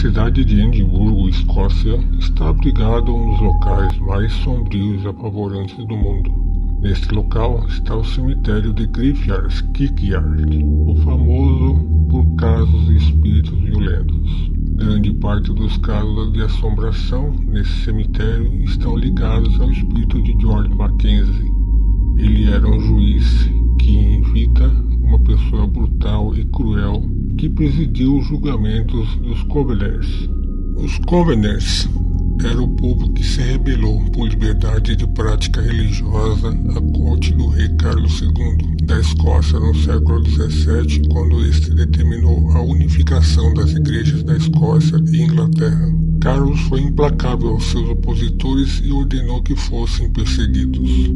cidade de Edimburgo, Escócia, está abrigado um dos locais mais sombrios e apavorantes do mundo. Neste local está o cemitério de Graveyard Kirkyard, o famoso por casos e espíritos violentos. Grande parte dos casos de assombração nesse cemitério estão ligados ao espírito de George Mackenzie. Ele era um juiz que, em vida, uma pessoa brutal e cruel que presidiu os julgamentos dos Covenants. Os Covenants era o povo que se rebelou por liberdade de prática religiosa à corte do rei Carlos II da Escócia no século XVII, quando este determinou a unificação das igrejas da Escócia e Inglaterra. Carlos foi implacável aos seus opositores e ordenou que fossem perseguidos.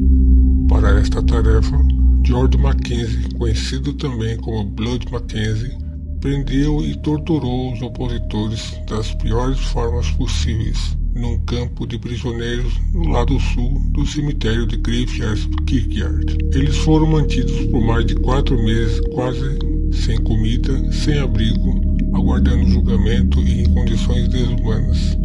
Para esta tarefa, George Mackenzie, conhecido também como Blood Mackenzie, prendeu e torturou os opositores das piores formas possíveis num campo de prisioneiros no lado sul do cemitério de Graveyard Kirkyard. Eles foram mantidos por mais de quatro meses, quase sem comida, sem abrigo, aguardando julgamento e em condições desumanas.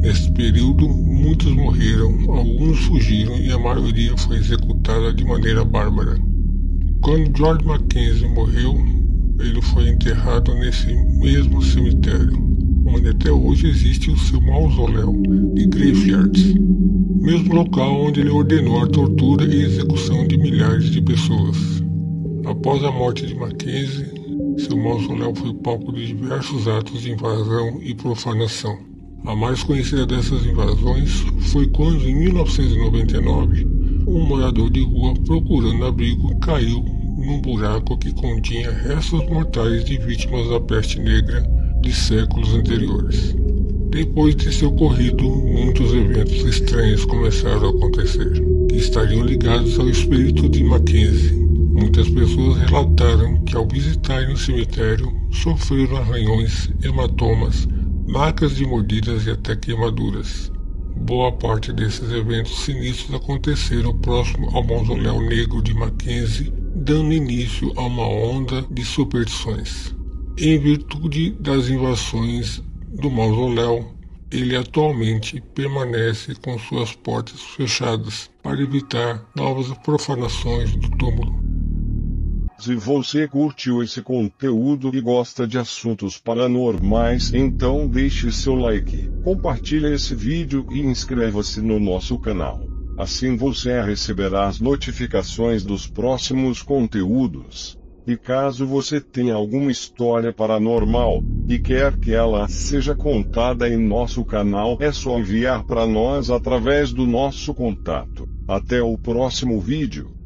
Neste período, muitos morreram, alguns fugiram e a maioria foi executada de maneira bárbara. Quando George Mackenzie morreu, ele foi enterrado nesse mesmo cemitério onde até hoje existe o seu mausoléu de Graveyards, mesmo local onde ele ordenou a tortura e execução de milhares de pessoas. Após a morte de Mackenzie, seu mausoléu foi palco de diversos atos de invasão e profanação. A mais conhecida dessas invasões foi quando, em 1999, um morador de rua procurando abrigo caiu num buraco que continha restos mortais de vítimas da peste negra de séculos anteriores. Depois de seu ocorrido, muitos eventos estranhos começaram a acontecer, que estariam ligados ao espírito de Mackenzie. Muitas pessoas relataram que ao visitarem o cemitério sofreram arranhões, hematomas, marcas de mordidas e até queimaduras. Boa parte desses eventos sinistros aconteceram próximo ao mausoléu negro de Mackenzie, dando início a uma onda de superstições. Em virtude das invasões do mausoléu, ele atualmente permanece com suas portas fechadas para evitar novas profanações do túmulo. Se você curtiu esse conteúdo e gosta de assuntos paranormais, então deixe seu like, compartilhe esse vídeo e inscreva-se no nosso canal. Assim você receberá as notificações dos próximos conteúdos. E caso você tenha alguma história paranormal e quer que ela seja contada em nosso canal, é só enviar para nós através do nosso contato. Até o próximo vídeo.